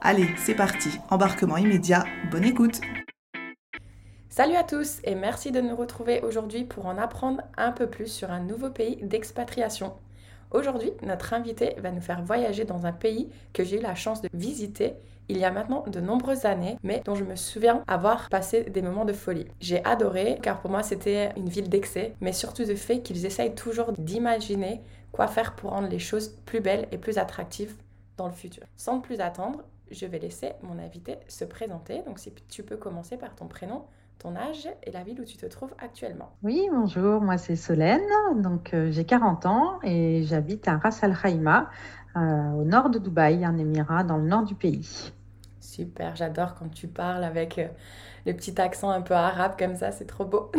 Allez, c'est parti, embarquement immédiat, bonne écoute Salut à tous et merci de nous retrouver aujourd'hui pour en apprendre un peu plus sur un nouveau pays d'expatriation. Aujourd'hui, notre invité va nous faire voyager dans un pays que j'ai eu la chance de visiter il y a maintenant de nombreuses années, mais dont je me souviens avoir passé des moments de folie. J'ai adoré, car pour moi c'était une ville d'excès, mais surtout du fait qu'ils essayent toujours d'imaginer quoi faire pour rendre les choses plus belles et plus attractives dans le futur. Sans plus attendre, je vais laisser mon invité se présenter. Donc si tu peux commencer par ton prénom, ton âge et la ville où tu te trouves actuellement. Oui, bonjour, moi c'est Solène, donc euh, j'ai 40 ans et j'habite à Ras Al Khaimah, euh, au nord de Dubaï, un émirat dans le nord du pays. Super, j'adore quand tu parles avec euh, le petit accent un peu arabe comme ça, c'est trop beau.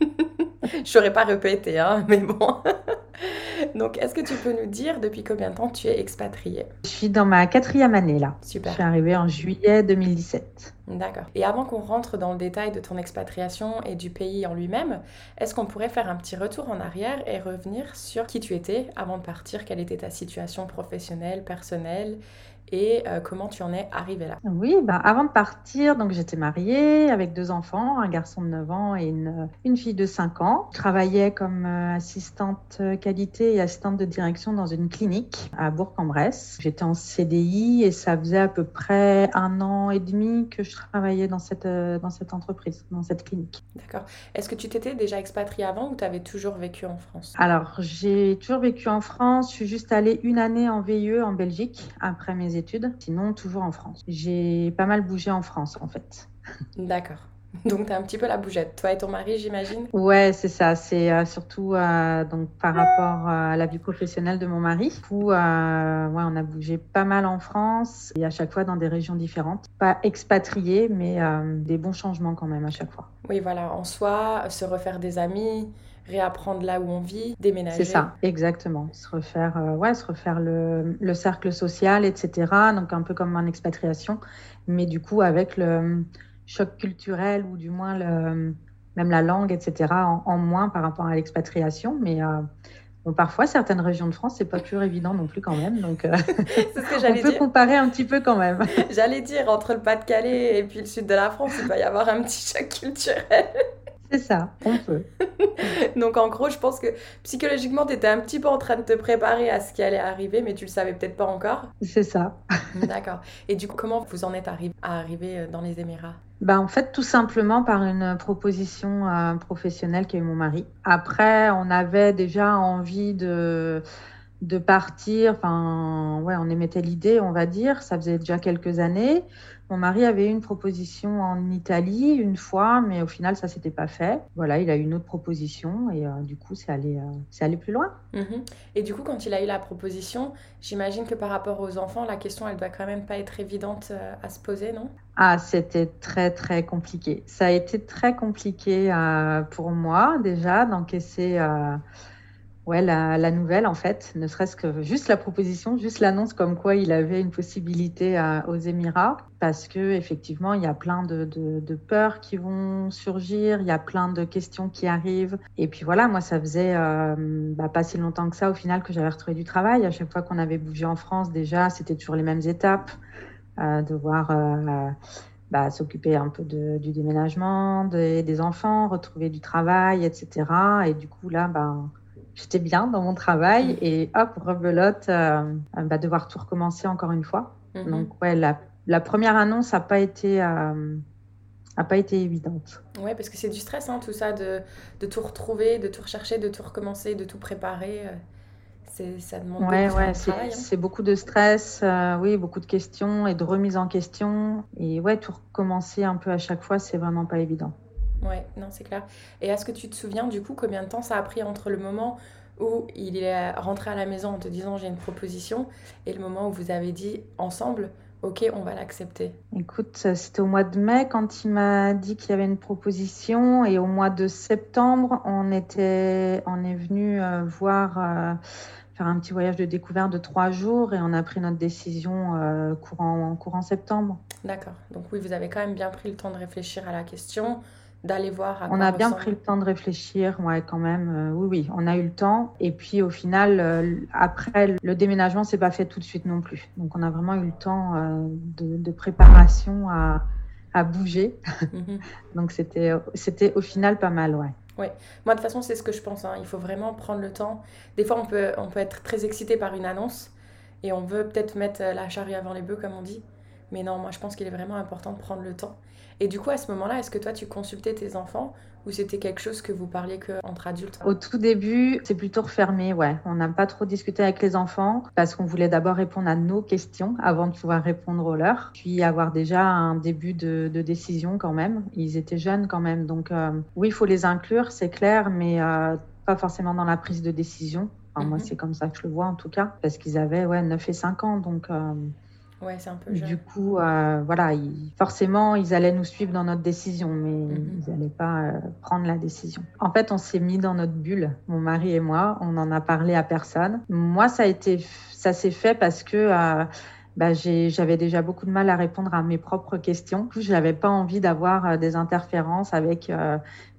Je n'aurais pas répété, hein, mais bon. Donc, est-ce que tu peux nous dire depuis combien de temps tu es expatriée? Je suis dans ma quatrième année là. Super. Je suis arrivée en juillet 2017. D'accord. Et avant qu'on rentre dans le détail de ton expatriation et du pays en lui-même, est-ce qu'on pourrait faire un petit retour en arrière et revenir sur qui tu étais avant de partir? Quelle était ta situation professionnelle, personnelle? Et euh, comment tu en es arrivée là? Oui, ben, avant de partir, donc j'étais mariée avec deux enfants, un garçon de 9 ans et une, une fille de 5 ans. Je travaillais comme euh, assistante qualité et assistante de direction dans une clinique à Bourg-en-Bresse. J'étais en CDI et ça faisait à peu près un an et demi que je travaillais dans cette, euh, dans cette entreprise, dans cette clinique. D'accord. Est-ce que tu t'étais déjà expatriée avant ou tu avais toujours vécu en France? Alors, j'ai toujours vécu en France. Je suis juste allée une année en VIE en Belgique après mes études, sinon toujours en France. J'ai pas mal bougé en France en fait. D'accord. Donc, tu as un petit peu la bougette. Toi et ton mari, j'imagine? Ouais, c'est ça. C'est euh, surtout euh, donc, par rapport à la vie professionnelle de mon mari. Où, euh, ouais, on a bougé pas mal en France et à chaque fois dans des régions différentes. Pas expatriés, mais des bons changements quand même à chaque fois. Oui, voilà. En soi, se refaire des amis, réapprendre là où on vit, déménager. C'est ça, exactement. Se refaire, ouais, se refaire le, le, cercle social, etc. Donc un peu comme en expatriation, mais du coup avec le choc culturel ou du moins le, même la langue, etc. En, moins par rapport à l'expatriation, mais euh, Bon, parfois, certaines régions de France, c'est pas toujours évident non plus quand même. Donc, euh, ce que on peut comparer un petit peu quand même. j'allais dire, entre le Pas-de-Calais et puis le sud de la France, il va y avoir un petit choc culturel. C'est ça, on peut. Donc en gros, je pense que psychologiquement, tu étais un petit peu en train de te préparer à ce qui allait arriver, mais tu le savais peut-être pas encore. C'est ça. D'accord. Et du coup, comment vous en êtes arrivé à arriver euh, dans les Émirats? Bah, En fait, tout simplement par une proposition euh, professionnelle qu'a eu mon mari. Après, on avait déjà envie de de partir, enfin, ouais, on émettait l'idée, on va dire, ça faisait déjà quelques années. Mon mari avait eu une proposition en Italie une fois, mais au final, ça s'était pas fait. Voilà, il a eu une autre proposition et euh, du coup, c'est allé, euh, allé plus loin. Mhm. Et du coup, quand il a eu la proposition, j'imagine que par rapport aux enfants, la question, elle doit quand même pas être évidente euh, à se poser, non? Ah, c'était très, très compliqué. Ça a été très compliqué pour moi déjà d'encaisser ouais, la, nouvelle, en fait, ne serait-ce que juste la proposition, juste l'annonce comme quoi il avait une possibilité aux Émirats, parce que effectivement, il y a plein de, peurs qui vont surgir, il y a plein de questions qui arrivent. Et puis voilà, moi, ça faisait euh, bah, pas si longtemps que ça, au final, que j'avais retrouvé du travail. À chaque fois qu'on avait bougé en France, déjà, c'était toujours les mêmes étapes, euh, devoir... Euh, bah, s'occuper un peu du déménagement, des, des, enfants, retrouver du travail, etc. Et du coup, là, bah, j'étais bien dans mon travail et hop, rebelote, euh, bah, devoir tout recommencer encore une fois. Mhm. Donc, ouais, la, la, première annonce n'a pas été. Euh, n'a pas été évidente. Oui, parce que c'est du stress, hein, tout ça, de, de, tout retrouver, de tout rechercher, de tout recommencer, de tout préparer. Ça demande ouais, beaucoup ouais, de travail. Hein. C'est beaucoup de stress, oui, beaucoup de questions et de remise en question. Et ouais, tout recommencer un peu à chaque fois, c'est vraiment pas évident. Ouais, non, c'est clair. Et est-ce que tu te souviens du coup combien de temps ça a pris entre le moment où il est rentré à la maison en te disant j'ai une proposition et le moment où vous avez dit ensemble ok on va l'accepter? Écoute, c'était au mois de mai quand il m'a dit qu'il y avait une proposition et au mois de septembre on était on est venu euh, voir euh, faire un petit voyage de découverte de trois jours et on a pris notre décision euh, courant courant septembre. D'accord. Donc oui vous avez quand même bien pris le temps de réfléchir à la question d'aller voir On a bien pris le temps de réfléchir, ouais, quand même. Euh, oui, oui, on a eu le temps. Et puis au final, euh, après, le déménagement s'est pas fait tout de suite non plus. Donc on a vraiment eu le temps euh, de, préparation à, à bouger. Mhm. Donc c'était, c'était au final pas mal, ouais. Oui, moi de toute façon c'est ce que je pense. Hein. Il faut vraiment prendre le temps. Des fois on peut, on peut être très excité par une annonce et on veut peut-être mettre la charrue avant les bœufs comme on dit. Mais non, moi je pense qu'il est vraiment important de prendre le temps. Et du coup, à ce moment-là, est-ce que toi tu consultais tes enfants ou c'était quelque chose que vous parliez que entre adultes? Au tout début, c'est plutôt refermé, ouais. On n'a pas trop discuté avec les enfants parce qu'on voulait d'abord répondre à nos questions avant de pouvoir répondre aux leurs, puis avoir déjà un début de, décision quand même. Ils étaient jeunes quand même, donc euh, oui, il faut les inclure, c'est clair, mais euh, pas forcément dans la prise de décision. Moi, mhm. c'est comme ça que je le vois en tout cas, parce qu'ils avaient ouais, 9 et 5 ans, donc... Euh, Ouais, c'est un peu jeune. Du coup, euh, voilà, forcément, ils allaient nous suivre dans notre décision, mais mhm. ils n'allaient pas euh, prendre la décision. En fait, on s'est mis dans notre bulle, mon mari et moi. On n'en a parlé à personne. Moi, ça a été, ça s'est fait parce que. Euh, bah, j'avais déjà beaucoup de mal à répondre à mes propres questions. Je n'avais pas envie d'avoir des interférences avec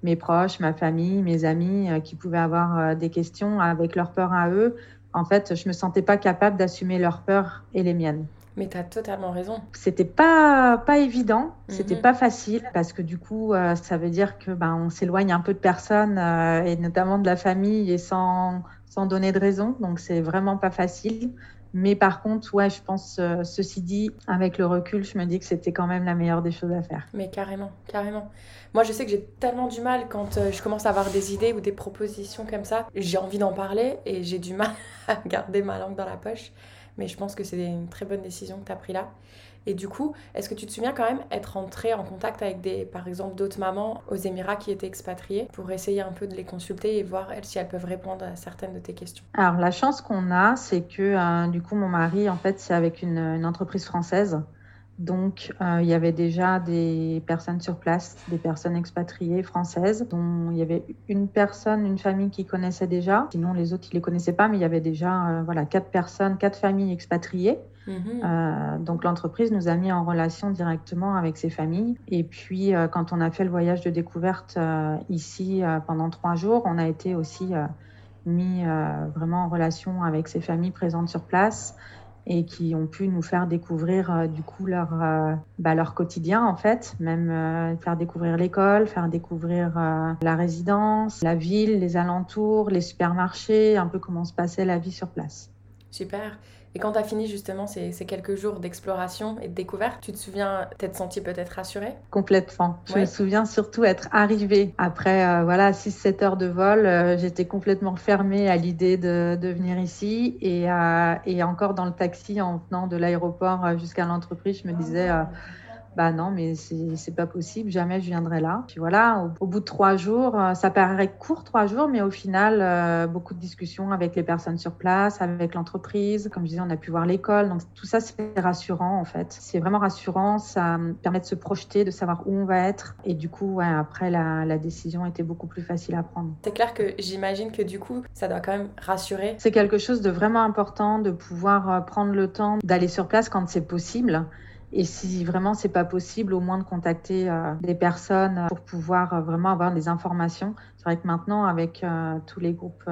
mes proches, ma famille, mes amis qui pouvaient avoir des questions avec leur peur à eux. En fait, je me sentais pas capable d'assumer leurs peurs et les miennes. Mais tu as totalement raison. C'était pas, pas évident, c'était mhm. pas facile parce que du coup, euh, ça veut dire que ben, on s'éloigne un peu de personnes euh, et notamment de la famille et sans, sans donner de raison. Donc, c'est vraiment pas facile. Mais par contre, ouais, je pense, euh, ceci dit, avec le recul, je me dis que c'était quand même la meilleure des choses à faire. Mais carrément, carrément. Moi, je sais que j'ai tellement du mal quand je commence à avoir des idées ou des propositions comme ça. J'ai envie d'en parler et j'ai du mal à garder ma langue dans la poche. Mais je pense que c'est une très bonne décision que tu as prise là. Et du coup, est-ce que tu te souviens quand même être entré en contact avec des, par exemple, d'autres mamans aux Émirats qui étaient expatriées pour essayer un peu de les consulter et voir elles, si elles peuvent répondre à certaines de tes questions? Alors, la chance qu'on a, c'est que euh, du coup, mon mari, en fait, c'est avec une entreprise française. Donc, euh, il y avait déjà des personnes sur place, des personnes expatriées françaises, dont il y avait une personne, une famille qui connaissait déjà. Sinon, les autres, ils les connaissaient pas, mais il y avait déjà euh, voilà, quatre personnes, quatre familles expatriées. Mhm. Euh, donc, l'entreprise nous a mis en relation directement avec ces familles. Et puis, quand on a fait le voyage de découverte ici pendant trois jours, on a été aussi mis vraiment en relation avec ces familles présentes sur place et qui ont pu nous faire découvrir euh, du coup leur, euh, bah, leur quotidien en fait, même euh, faire découvrir l'école, faire découvrir la résidence, la ville, les alentours, les supermarchés, un peu comment se passait la vie sur place. Super. Et quand tu as fini justement ces, ces quelques jours d'exploration et de découverte, tu te souviens t'être senti peut-être rassurée Complètement. Je me souviens surtout être arrivée après euh, voilà 6-7 heures de vol. Euh, j'étais complètement fermée à l'idée de, de, venir ici et, euh, et, encore dans le taxi en venant de l'aéroport jusqu'à l'entreprise, je me disais bah non, mais c'est pas possible, jamais je viendrai là. Puis voilà, au, bout de trois jours, euh, ça paraît court trois jours, mais au final, euh, beaucoup de discussions avec les personnes sur place, avec l'entreprise. Comme je disais, on a pu voir l'école. Donc tout ça, c'est rassurant en fait. C'est vraiment rassurant, ça permet de se projeter, de savoir où on va être. Et du coup, ouais, après, la, la décision était beaucoup plus facile à prendre. C'est clair que j'imagine que du coup, ça doit quand même rassurer. C'est quelque chose de vraiment important de pouvoir euh, prendre le temps d'aller sur place quand c'est possible. Et si vraiment c'est pas possible, au moins de contacter euh, des personnes euh, pour pouvoir euh, vraiment avoir des informations. C'est vrai que maintenant, avec tous les groupes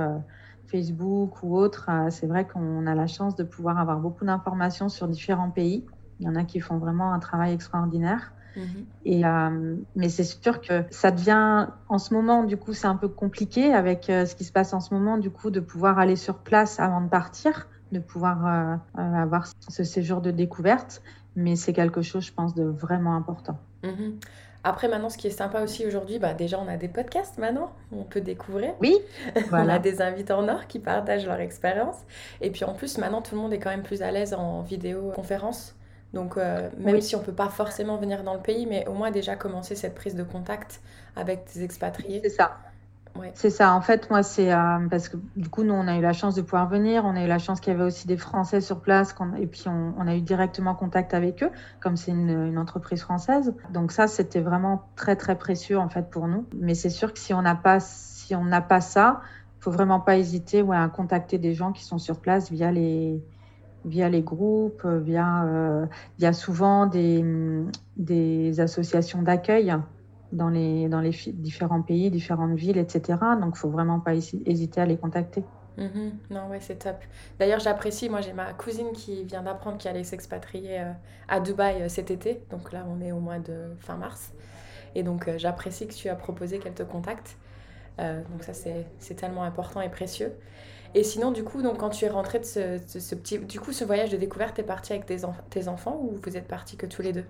Facebook ou autres, c'est vrai qu'on a la chance de pouvoir avoir beaucoup d'informations sur différents pays. Il y en a qui font vraiment un travail extraordinaire. Mhm. Et, mais c'est sûr que ça devient, en ce moment, du coup, c'est un peu compliqué avec ce qui se passe en ce moment, du coup, de pouvoir aller sur place avant de partir, de pouvoir avoir ce séjour de découverte mais c'est quelque chose, je pense, de vraiment important. Mhm. Après, maintenant, ce qui est sympa aussi aujourd'hui, bah, déjà, on a des podcasts maintenant, on peut découvrir. Oui, on a des invités en or qui partagent leur expérience. Et puis en plus, maintenant, tout le monde est quand même plus à l'aise en vidéoconférence. Donc, euh, même si on ne peut pas forcément venir dans le pays, mais au moins déjà commencer cette prise de contact avec des expatriés. C'est ça. C'est ça. En fait, moi, c'est euh, parce que du coup, nous, on a eu la chance de pouvoir venir. On a eu la chance qu'il y avait aussi des Français sur place. Et puis, on, a eu directement contact avec eux, comme c'est une, entreprise française. Donc ça, c'était vraiment très, très précieux en fait pour nous. Mais c'est sûr que si on n'a pas, si on n'a ça, faut vraiment pas hésiter à contacter des gens qui sont sur place via les via les groupes, via, euh, il y a souvent des, des associations d'accueil dans les, dans les différents pays, différentes villes, etc. Donc, il faut vraiment pas hésiter à les contacter. Mhm. Non, ouais, c'est top. D'ailleurs, j'apprécie, moi j'ai ma cousine qui vient d'apprendre qu'elle allait s'expatrier euh, à Dubaï euh, cet été. Donc là, on est au mois de fin mars. Et donc, euh, j'apprécie que tu as proposé qu'elle te contacte. donc ça, c'est tellement important et précieux. Et sinon, du coup, donc, quand tu es rentrée de ce, ce, petit... Du coup, ce voyage de découverte, tu es partie avec tes, tes enfants ou vous êtes partis que tous les deux?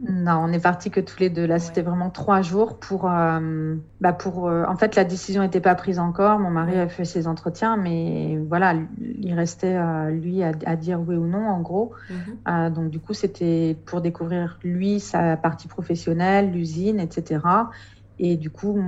Non, on est partis que tous les deux. Là, c'était vraiment trois jours pour. Euh, bah pour euh, en fait, la décision n'était pas prise encore. Mon mari a fait ses entretiens, mais voilà, il restait euh, lui à, dire oui ou non, en gros. Mhm. donc, du coup, c'était pour découvrir lui, sa partie professionnelle, l'usine, etc. Et du coup,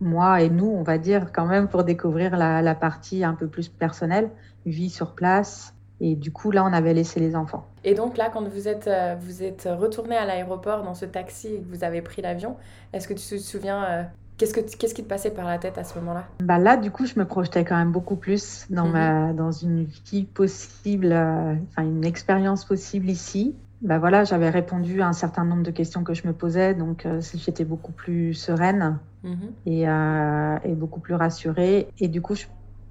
moi et nous, on va dire quand même pour découvrir la, la partie un peu plus personnelle, vie sur place, et du coup, là, on avait laissé les enfants. Et donc là, quand vous êtes, euh, vous êtes retourné à l'aéroport dans ce taxi et que vous avez pris l'avion, est-ce que tu te souviens euh, Qu'est-ce, que, qu'est-ce qui te passait par la tête à ce moment-là? Bah Là, du coup, je me projetais quand même beaucoup plus dans, ma, mhm. dans une vie possible, euh, enfin une expérience possible ici. Bah voilà, j'avais répondu à un certain nombre de questions que je me posais, donc j'étais beaucoup plus sereine mhm. et, et, beaucoup plus rassurée. Et du coup, je,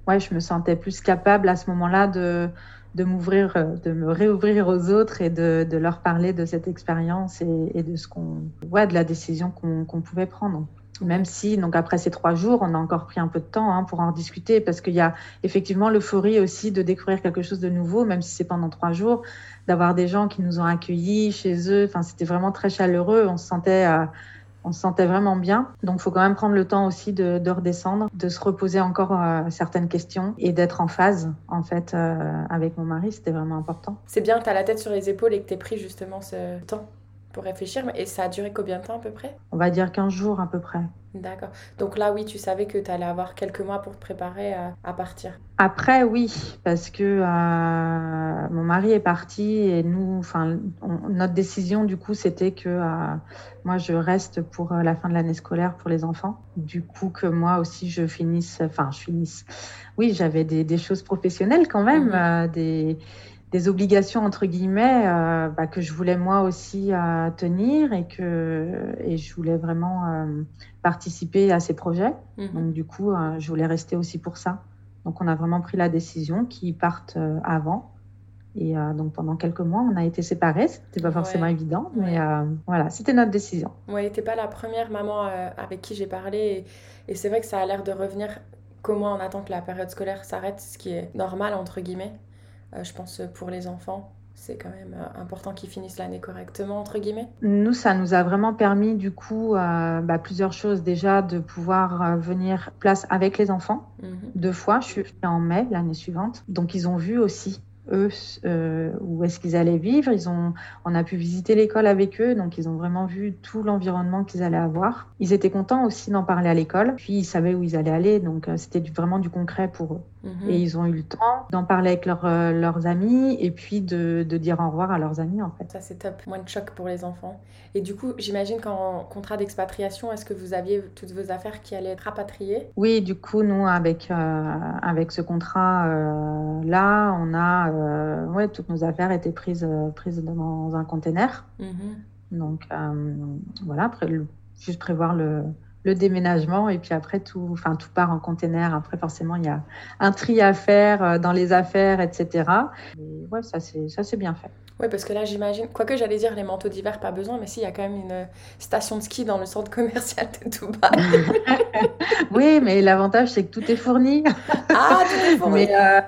ouais, je me sentais plus capable à ce moment-là de, de m'ouvrir, euh, de me réouvrir aux autres et de, leur parler de cette expérience et, et, de ce qu'on, ouais, de la décision qu'on pouvait prendre. Même si, donc après ces trois jours, on a encore pris un peu de temps hein, pour en discuter, parce qu'il y a effectivement l'euphorie aussi de découvrir quelque chose de nouveau, même si c'est pendant trois jours, d'avoir des gens qui nous ont accueillis chez eux. Enfin, c'était vraiment très chaleureux. On se sentait euh, on se sentait vraiment bien. Donc, il faut quand même prendre le temps aussi de, redescendre, de se reposer encore euh, certaines questions et d'être en phase, en fait, euh, avec mon mari. C'était vraiment important. C'est bien, tu as la tête sur les épaules et que tu pris justement ce temps pour réfléchir. Et ça a duré combien de temps à peu près? On va dire 15 jours à peu près. D'accord. Donc là, oui, tu savais que tu allais avoir quelques mois pour te préparer à, partir. Après, oui, parce que euh, mon mari est parti et nous, enfin, notre décision du coup, c'était que euh, moi, je reste pour euh, la fin de l'année scolaire pour les enfants. Du coup, que moi aussi, je finisse, enfin, je finisse. Oui, j'avais des, choses professionnelles quand même, mhm. des des obligations entre guillemets euh, bah, que je voulais moi aussi euh, tenir et que et je voulais vraiment euh, participer à ces projets. Mhm. Donc du coup, je voulais rester aussi pour ça. Donc on a vraiment pris la décision qu'ils partent avant. Et donc pendant quelques mois, on a été séparés. C'était pas forcément évident, mais voilà, c'était notre décision. Ouais, t'es pas la première maman avec qui j'ai parlé, et, et c'est vrai que ça a l'air de revenir comment on attend que la période scolaire s'arrête, ce qui est normal entre guillemets. Euh, je pense pour les enfants c'est quand même euh, important qu'ils finissent l'année correctement, entre guillemets Nous, ça nous a vraiment permis, du coup, euh, bah, plusieurs choses. Déjà, de pouvoir venir place avec les enfants, mhm. deux fois. Je suis en mai l'année suivante. Donc, ils ont vu aussi eux euh, où est-ce qu'ils allaient vivre. Ils ont, on a pu visiter l'école avec eux, donc ils ont vraiment vu tout l'environnement qu'ils allaient avoir. Ils étaient contents aussi d'en parler à l'école, puis ils savaient où ils allaient aller, donc euh, c'était vraiment du concret pour eux. Mhm. Et ils ont eu le temps d'en parler avec euh, leurs amis et puis de, de, dire au revoir à leurs amis en fait. Ça c'est top, moins de choc pour les enfants. Et du coup, j'imagine qu'en contrat d'expatriation, est-ce que vous aviez toutes vos affaires qui allaient être rapatriées? Oui, du coup, nous avec avec ce contrat là, on a euh, ouais, toutes nos affaires étaient prises, euh, prises dans un container. Mhm. Donc euh, voilà, après, juste prévoir le, le déménagement et puis après tout, enfin tout part en container. Après forcément il y a un tri à faire dans les affaires, etc. Et ouais, ça c'est bien fait. Oui, parce que là, j'imagine, quoique j'allais dire les manteaux d'hiver, pas besoin, mais si, il y a quand même une station de ski dans le centre commercial de Dubaï. oui, mais l'avantage, c'est que tout est fourni. Ah, tout est fourni. Euh,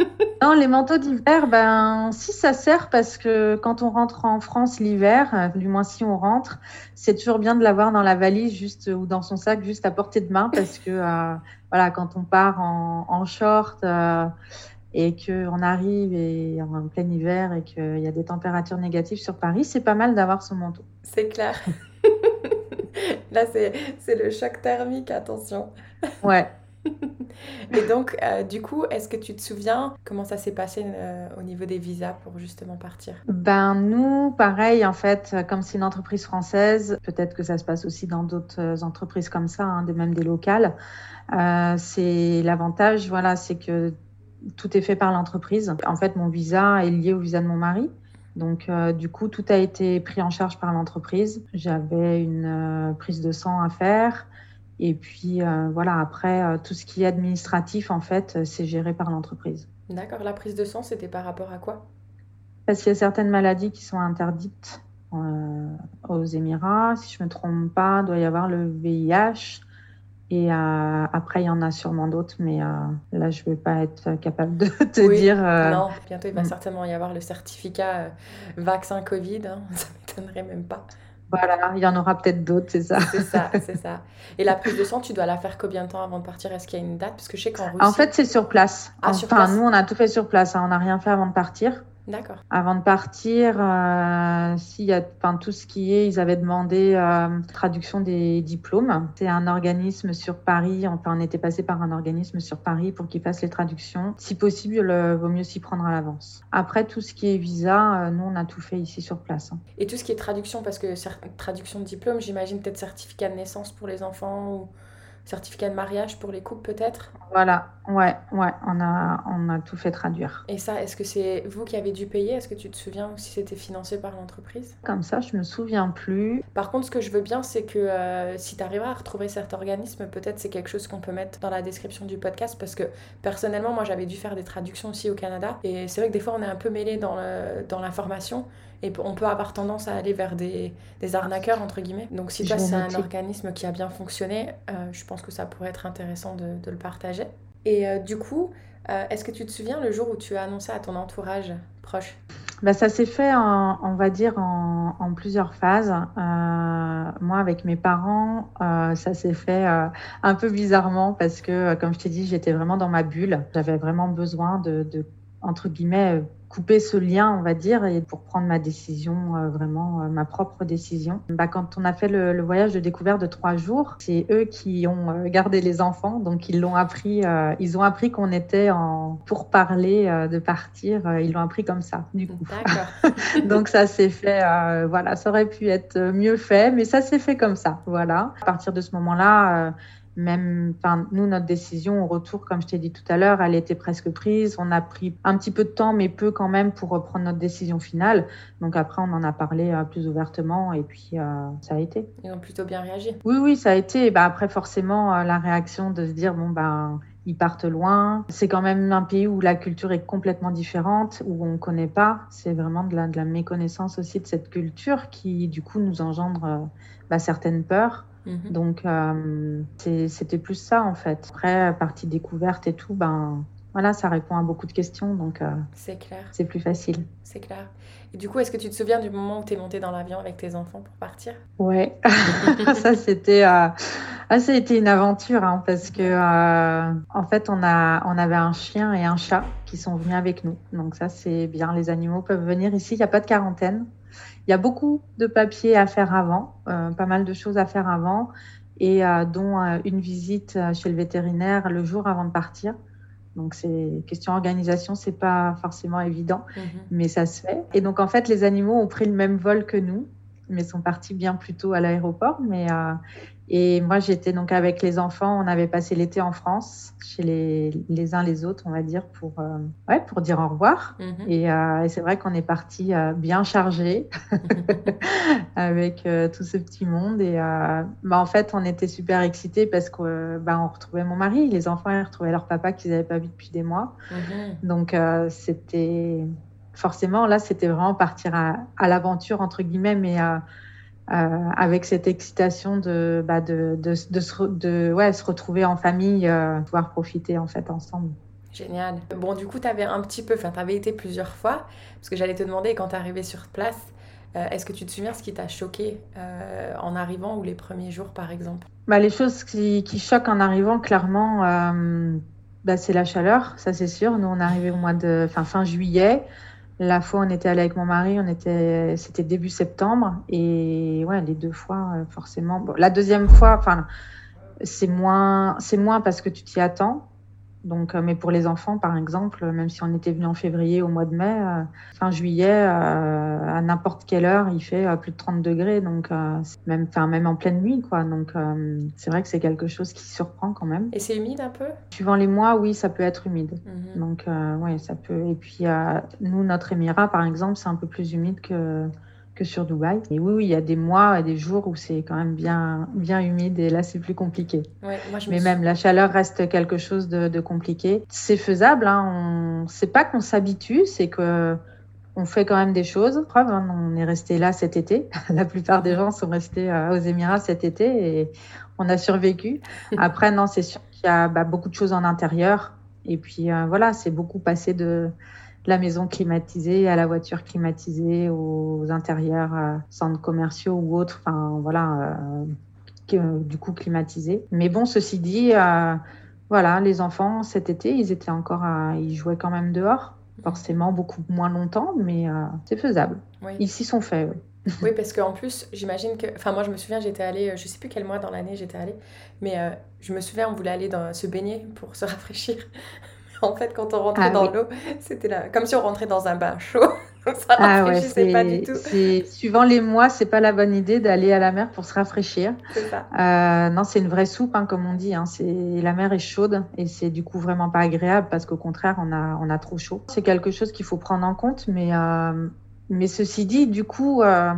non, les manteaux d'hiver, ben, si ça sert, parce que quand on rentre en France l'hiver, euh, du moins si on rentre, c'est toujours bien de l'avoir dans la valise juste ou dans son sac, juste à portée de main, parce que euh, voilà, quand on part en, en short et qu'on arrive et en plein hiver et qu'il y a des températures négatives sur Paris, c'est pas mal d'avoir son manteau. C'est clair. Là, c'est le choc thermique, attention. Ouais. et donc, euh, du coup, est-ce que tu te souviens comment ça s'est passé euh, au niveau des visas pour justement partir? Ben nous, pareil, en fait, comme c'est une entreprise française, peut-être que ça se passe aussi dans d'autres entreprises comme ça, hein, même des locales. Euh, c'est l'avantage, voilà, c'est que tout est fait par l'entreprise. En fait, mon visa est lié au visa de mon mari. Donc, euh, du coup, tout a été pris en charge par l'entreprise. J'avais une euh, prise de sang à faire. Et puis, euh, voilà, après, tout ce qui est administratif, en fait, c'est géré par l'entreprise. D'accord. La prise de sang, c'était par rapport à quoi? Parce qu'il y a certaines maladies qui sont interdites aux Émirats. Si je ne me trompe pas, il doit y avoir le VIH, et euh, après, il y en a sûrement d'autres, mais euh, là, je ne vais pas être capable de te dire. Euh, non, bientôt, il va mm. certainement y avoir le certificat vaccin Covid. Hein, ça ne m'étonnerait même pas. Voilà, il y en aura peut-être d'autres, c'est ça. C'est ça, c'est ça. Et la prise de sang, tu dois la faire combien de temps avant de partir? Est-ce qu'il y a une date? Parce que je sais qu'en Russie... En fait, c'est sur place. Ah, enfin, sur place. nous, on a tout fait sur place. Hein. On n'a rien fait avant de partir. D'accord. Avant de partir, euh, s'il y a, tout ce qui est, ils avaient demandé euh, traduction des diplômes. C'est un organisme sur Paris. Enfin, on était passé par un organisme sur Paris pour qu'ils fassent les traductions. Si possible, il vaut mieux s'y prendre à l'avance. Après, tout ce qui est visa, euh, nous, on a tout fait ici sur place. Hein. Et tout ce qui est traduction, parce que traduction de diplôme, j'imagine peut-être certificat de naissance pour les enfants ou certificat de mariage pour les couples peut-être? Voilà, ouais, ouais, on a, on a tout fait traduire. Et ça, est-ce que c'est vous qui avez dû payer? Est-ce que tu te souviens si c'était financé par l'entreprise? Comme ça, je me souviens plus. Par contre, ce que je veux bien, c'est que euh, si tu arriveras à retrouver cet organisme, peut-être c'est quelque chose qu'on peut mettre dans la description du podcast parce que personnellement, moi j'avais dû faire des traductions aussi au Canada et c'est vrai que des fois on est un peu mêlé dans l'information. Et on peut avoir tendance à aller vers des, des arnaqueurs, entre guillemets. Donc si toi, c'est un organisme qui a bien fonctionné, euh, je pense que ça pourrait être intéressant de, de le partager. Et euh, du coup, euh, est-ce que tu te souviens le jour où tu as annoncé à ton entourage proche? Bah, Ça s'est fait, en, on va dire, en, en plusieurs phases. moi, avec mes parents, ça s'est fait un peu bizarrement parce que, comme je t'ai dit, j'étais vraiment dans ma bulle. J'avais vraiment besoin de, de entre guillemets, couper ce lien, on va dire, et pour prendre ma décision, euh, vraiment euh, ma propre décision. Bah, quand on a fait le, voyage de découverte de trois jours, c'est eux qui ont euh, gardé les enfants, donc ils l'ont appris. ils ont appris qu'on était en pour parler de partir. ils l'ont appris comme ça, du coup. donc ça s'est fait. voilà, ça aurait pu être mieux fait, mais ça s'est fait comme ça. Voilà. À partir de ce moment-là même, nous, notre décision au retour, comme je t'ai dit tout à l'heure, elle était presque prise. On a pris un petit peu de temps, mais peu quand même, pour reprendre notre décision finale. Donc après, on en a parlé euh, plus ouvertement et puis euh, ça a été. Ils ont plutôt bien réagi. Oui, oui, ça a été. Bah, après, forcément, euh, la réaction de se dire, bon, ben, ils partent loin. C'est quand même un pays où la culture est complètement différente, où on ne connaît pas. C'est vraiment de la, de la méconnaissance aussi de cette culture qui, du coup, nous engendre bah, certaines peurs. Mhm. Donc, euh, c'était plus ça, en fait. Après, partie découverte et tout, ben, voilà, ça répond à beaucoup de questions, donc euh, c'est clair. C'est plus facile. C'est clair. Et du coup, est-ce que tu te souviens du moment où tu es monté dans l'avion avec tes enfants pour partir? Ouais, ça c'était, euh, ah, ça a été une aventure hein, parce que en fait on a, on avait un chien et un chat qui sont venus avec nous. Donc ça c'est bien, les animaux peuvent venir ici. Il n'y a pas de quarantaine. Il y a beaucoup de papiers à faire avant, euh, pas mal de choses à faire avant, et euh, dont euh, une visite chez le vétérinaire le jour avant de partir. Donc, c'est question organisation, c'est pas forcément évident, mhm. mais ça se fait. Et donc, en fait, les animaux ont pris le même vol que nous, mais sont partis bien plus tôt à l'aéroport. Mais et moi, j'étais donc avec les enfants. On avait passé l'été en France, chez les, les, uns les autres, on va dire, pour, euh, ouais, pour dire au revoir. Mhm. Et, euh, et c'est vrai qu'on est parti euh, bien chargé avec tout ce petit monde. Et bah, en fait, on était super excités parce qu'on bah, on retrouvait mon mari. Les enfants, ils retrouvaient leur papa qu'ils n'avaient pas vu depuis des mois. Mhm. Donc, c'était forcément, là, c'était vraiment partir à, l'aventure, entre guillemets, mais avec cette excitation de, bah, de, de, se, de ouais, se retrouver en famille, pouvoir profiter en fait ensemble. Génial. Bon, du coup, tu avais un petit peu, enfin, tu avais été plusieurs fois, parce que j'allais te demander, quand tu es arrivé sur place, euh, est-ce que tu te souviens ce qui t'a choqué euh, en arrivant ou les premiers jours, par exemple? Bah, Les choses qui, qui, choquent en arrivant, clairement, euh, bah, c'est la chaleur, ça c'est sûr. Nous, on est arrivé au mois de fin, fin juillet. La fois, on était allé avec mon mari, on était, c'était début septembre. Et ouais, les deux fois, forcément. Bon, la deuxième fois, enfin, c'est moins, c'est moins parce que tu t'y attends. Donc, euh, mais pour les enfants, par exemple, même si on était venu en février, au mois de mai, euh, fin juillet, euh, à n'importe quelle heure, il fait plus de 30 degrés, donc même, enfin même en pleine nuit, quoi. Donc, c'est vrai que c'est quelque chose qui surprend quand même. Et c'est humide un peu? Suivant les mois, oui, ça peut être humide. Mhm. Donc, oui, ça peut. Et puis, nous, notre émirat, par exemple, c'est un peu plus humide que que sur Dubaï. Et oui, il y a des mois et des jours où c'est quand même bien, bien humide et là, c'est plus compliqué. Mais même la chaleur reste quelque chose de, compliqué. C'est faisable. Hein. On... C'est pas qu'on s'habitue, c'est que on fait quand même des choses. Preuve, hein, on est resté là cet été. la plupart des gens sont restés euh, aux Émirats cet été et on a survécu. Après, non, c'est sûr qu'il y a bah, beaucoup de choses en intérieur. Et puis euh, voilà, c'est beaucoup passé de la maison climatisée à la voiture climatisée, aux intérieurs, euh, centres commerciaux ou autres, enfin voilà, euh, du coup climatisés. Mais bon, ceci dit, euh, voilà, les enfants cet été, ils étaient encore, ils jouaient quand même dehors, forcément beaucoup moins longtemps, mais c'est faisable. Ils s'y sont faits. Oui. oui, parce qu'en plus, j'imagine que. Enfin, moi, je me souviens, j'étais allée, je sais plus quel mois dans l'année j'étais allée, mais je me souviens, on voulait aller dans, se baigner pour se rafraîchir. En fait, quand on rentrait ah dans l'eau, c'était là, comme si on rentrait dans un bain chaud. ça ah rafraîchissait pas du tout. Suivant les mois, c'est pas la bonne idée d'aller à la mer pour se rafraîchir. C'est ça. Euh, non, c'est une vraie soupe, hein, comme on dit. Hein. La mer est chaude et c'est du coup vraiment pas agréable parce qu'au contraire, on a, on a trop chaud. C'est quelque chose qu'il faut prendre en compte, mais, euh, mais ceci dit, du coup, euh,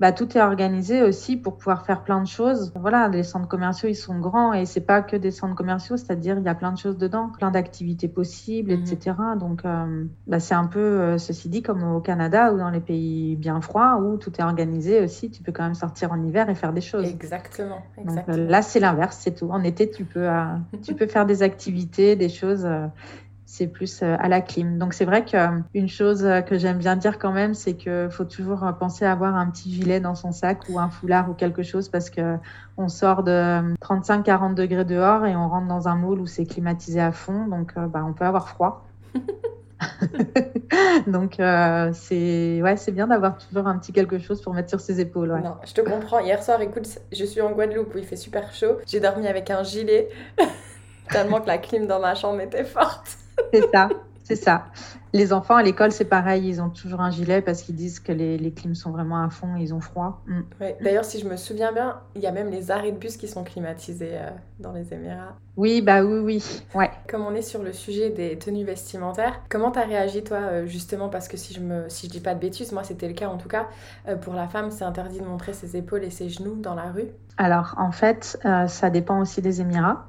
bah, tout est organisé aussi pour pouvoir faire plein de choses. Voilà, les centres commerciaux, ils sont grands et c'est pas que des centres commerciaux, c'est-à-dire il y a plein de choses dedans, plein d'activités possibles, etc. Mhm. Donc, euh, bah, c'est un peu, euh, ceci dit, comme au Canada ou dans les pays bien froids où tout est organisé aussi. Tu peux quand même sortir en hiver et faire des choses. Exactement. Donc, euh, là, c'est l'inverse, c'est tout. En été, tu peux, tu peux faire des activités, des choses c'est plus euh, à la clim. Donc c'est vrai qu'une chose euh, que j'aime bien dire quand même, c'est qu'il faut toujours euh, penser à avoir un petit gilet dans son sac ou un foulard ou quelque chose parce que on sort de 35-40 degrés dehors et on rentre dans un moule où c'est climatisé à fond, donc bah, on peut avoir froid. Donc c'est ouais, c'est bien d'avoir toujours un petit quelque chose pour mettre sur ses épaules. Non, je te comprends. Hier soir, écoute, je suis en Guadeloupe où il fait super chaud. J'ai dormi avec un gilet tellement que la clim dans ma chambre était forte. C'est ça, c'est ça. Les enfants à l'école, c'est pareil, ils ont toujours un gilet parce qu'ils disent que les, les clims sont vraiment à fond, ils ont froid. Mm. D'ailleurs, si je me souviens bien, il y a même les arrêts de bus qui sont climatisés euh, dans les Émirats. Oui, bah oui, oui. Ouais. Comme on est sur le sujet des tenues vestimentaires, comment t'as réagi toi euh, justement Parce que si je me, si je dis pas de bêtises, moi c'était le cas en tout cas. Euh, pour la femme, c'est interdit de montrer ses épaules et ses genoux dans la rue. Alors en fait, ça dépend aussi des Émirats.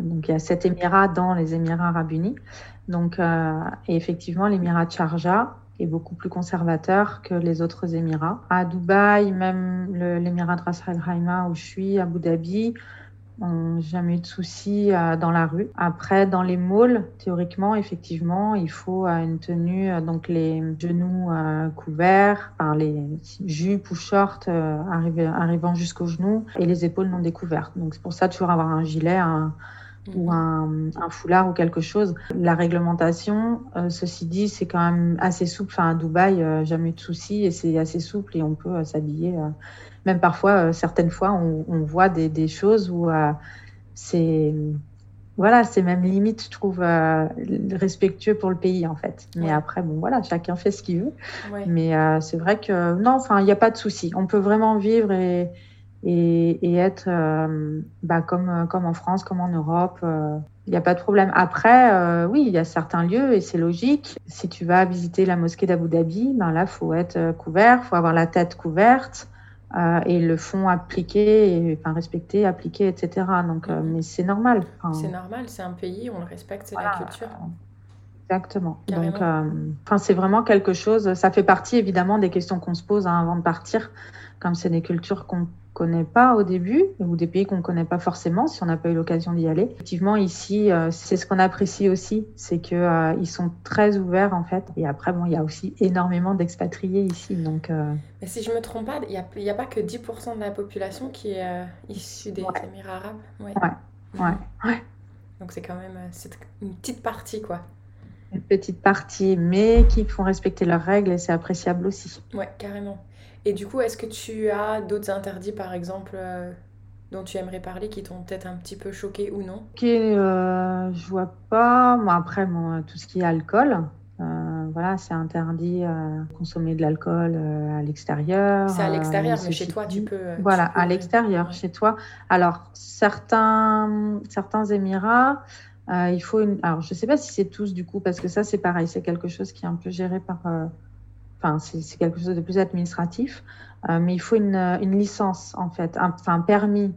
Donc il y a sept Émirats dans les Émirats arabes unis. Donc, euh, et effectivement, l'Émirat de Sharjah est beaucoup plus conservateur que les autres Émirats. À Dubaï, même l'Émirat de Ras Al Khaimah où je suis, Abu Dhabi, on jamais eu de soucis euh, dans la rue. Après, dans les malls, théoriquement, effectivement, il faut euh, une tenue, donc les genoux couverts, enfin les jupes ou shorts arrivant jusqu'aux genoux et les épaules non découvertes. Donc c'est pour ça toujours avoir un gilet, un, ou mhm. un, foulard ou quelque chose. La réglementation, euh, ceci dit, c'est quand même assez souple. Enfin, à Dubaï, euh, jamais eu de soucis et c'est assez souple et on peut euh, s'habiller. Même parfois, certaines fois, on, on voit des, des, choses où c'est voilà, c'est même limite, je trouve, respectueux pour le pays, en fait. Mais après, bon, voilà, chacun fait ce qu'il veut. Mais c'est vrai que, non, enfin, il n'y a pas de souci. On peut vraiment vivre et, et, être euh, bah, comme, euh, comme en France, comme en Europe. Il euh, n'y a pas de problème. Après, oui, il y a certains lieux et c'est logique. Si tu vas visiter la mosquée d'Abu Dhabi, ben là, il faut être couvert, il faut avoir la tête couverte et le fond appliqué, enfin respecté, appliqué, etc. Donc, mais c'est normal. c'est normal, c'est un pays, on le respecte, c'est la culture. Exactement. Donc, enfin, c'est vraiment quelque chose. Ça fait partie évidemment des questions qu'on se pose hein, avant de partir, comme c'est des cultures qu'on connaît pas au début ou des pays qu'on connaît pas forcément si on n'a pas eu l'occasion d'y aller. Effectivement, ici, euh, c'est ce qu'on apprécie aussi, c'est que euh, ils sont très ouverts en fait. Et après, bon, il y a aussi énormément d'expatriés ici, donc. Euh, Mais si je me trompe pas, il n'y a, a, pas que 10% de la population qui est issue des Émirats arabes. Ouais. Ouais. ouais. Donc c'est quand même c'est une petite partie quoi. Une petite partie, mais qui font respecter leurs règles et c'est appréciable aussi. Ouais, carrément. Et du coup, est-ce que tu as d'autres interdits, par exemple, euh, dont tu aimerais parler, qui t'ont peut-être un petit peu choqué ou non? Ok, euh, je vois pas. Moi, après, tout ce qui est alcool, euh, voilà, c'est interdit de consommer de l'alcool à l'extérieur. C'est à l'extérieur, mais chez toi, tu peux. Voilà, à l'extérieur, chez toi. Alors, certains, certains Émirats. Il faut une... Alors, je ne sais pas si c'est tous du coup, parce que ça, c'est pareil, c'est quelque chose qui est un peu géré par, Enfin, c'est quelque chose de plus administratif, euh, mais il faut une, licence en fait, un, enfin un permis,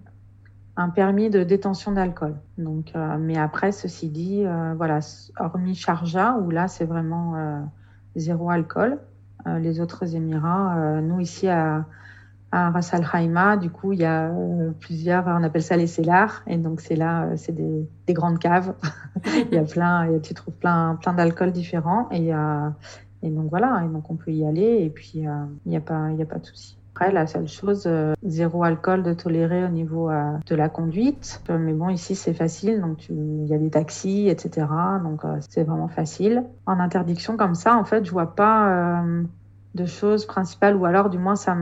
un permis de détention d'alcool. Euh, mais après, ceci dit, euh, voilà, hormis Sharjah où là c'est vraiment zéro alcool, les autres Émirats, nous ici à, à Ras Al Khaimah, du coup, il y a plusieurs, on appelle ça les cellars, et donc c'est là, c'est des, des, grandes caves. il y a plein, tu trouves plein, plein d'alcools différents, et, donc voilà, et donc on peut y aller et puis euh, il n'y a, pas, a pas de souci. Après, la seule chose, euh, zéro alcool de tolérer au niveau euh, de la conduite. mais bon, ici, c'est facile. Donc, il y a des taxis, etc. Donc, c'est vraiment facile. En interdiction comme ça, en fait, je vois pas de choses principales ou alors, du moins, ça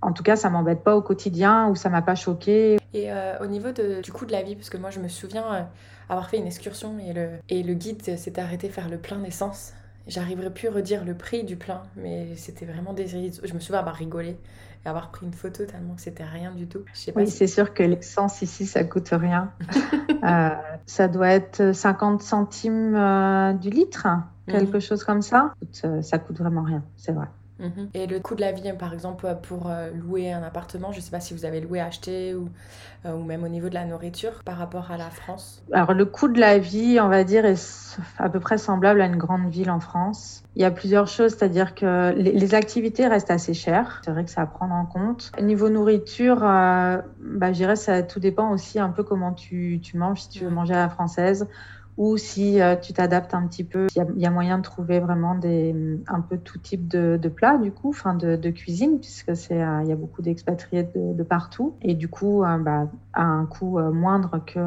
en tout cas, ça m'embête pas au quotidien ou ça m'a pas choqué. Et au niveau de, du coût de la vie, parce que moi, je me souviens avoir fait une excursion et le, et le guide s'est arrêté faire le plein d'essence J'arriverai plus à redire le prix du plein, mais c'était vraiment des Je me souviens avoir rigolé et avoir pris une photo tellement que c'était rien du tout. oui, c'est sûr que l'essence ici, ça coûte rien. euh, ça doit être 50 centimes euh, du litre, quelque mhm. chose comme ça. Ça coûte vraiment rien, c'est vrai. Mhm. Et le coût de la vie, par exemple, pour euh, louer un appartement, je ne sais pas si vous avez loué, acheté ou, euh, ou même au niveau de la nourriture par rapport à la France Alors, le coût de la vie, on va dire, est à peu près semblable à une grande ville en France. Il y a plusieurs choses, c'est-à-dire que les, activités restent assez chères. C'est vrai que ça à prendre en compte. Niveau nourriture, euh, bah, je dirais ça tout dépend aussi un peu comment tu, tu manges, si tu veux manger à la française ou si euh, tu t'adaptes un petit peu, il y, a moyen de trouver vraiment des, un peu tout type de, de plats du coup, enfin de, de, cuisine, puisque c'est euh, il y a beaucoup d'expatriés de, de, partout et du coup euh, bah, à un coût moindre que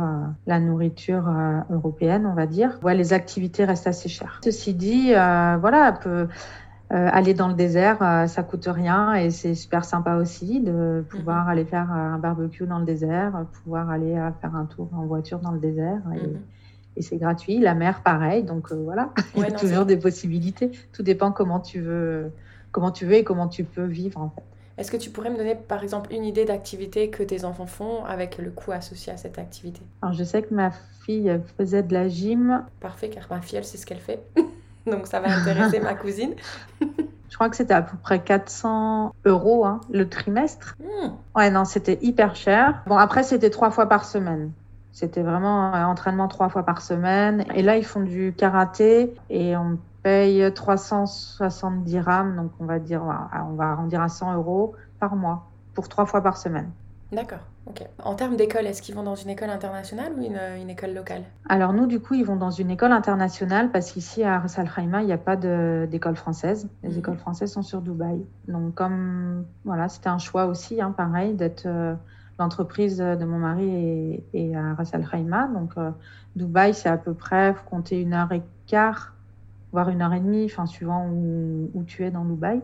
la nourriture européenne, on va dire. Ouais, les activités restent assez chères. Ceci dit, voilà, peut, aller dans le désert, ça coûte rien et c'est super sympa aussi de pouvoir mhm. aller faire un barbecue dans le désert, pouvoir aller faire un tour en voiture dans le désert. Et, mhm et c'est gratuit. La mer, pareil. Donc euh, voilà, il y a toujours des possibilités. Tout dépend comment tu veux, comment tu veux et comment tu peux vivre en fait. Est-ce que tu pourrais me donner par exemple une idée d'activité que tes enfants font avec le coût associé à cette activité? Alors je sais que ma fille faisait de la gym. Parfait, car ma fille elle sait ce qu'elle fait. Donc ça va intéresser ma cousine. Je crois que c'était à peu près 400 euros hein, le trimestre. Hmm. Ouais, non, c'était hyper cher. Bon, après, c'était trois fois par semaine. C'était vraiment un entraînement trois fois par semaine. Et là, ils font du karaté et on paye 370 dirhams. Donc, on va dire, on va arrondir à 100 euros par mois pour trois fois par semaine. D'accord, ok. En termes d'école, est-ce qu'ils vont dans une école internationale ou une, école locale? Alors nous, du coup, ils vont dans une école internationale parce qu'ici à Ras Al Khaimah, il n'y a pas d'école française. Les mhm. écoles françaises sont sur Dubaï. Donc comme voilà, c'était un choix aussi, hein, pareil, d'être euh, L'entreprise de mon mari est, à Ras Al Khaimah. Donc, euh, Dubaï, c'est à peu près, faut compter une heure et quart, voire une heure et demie, enfin, suivant où, où tu es dans Dubaï.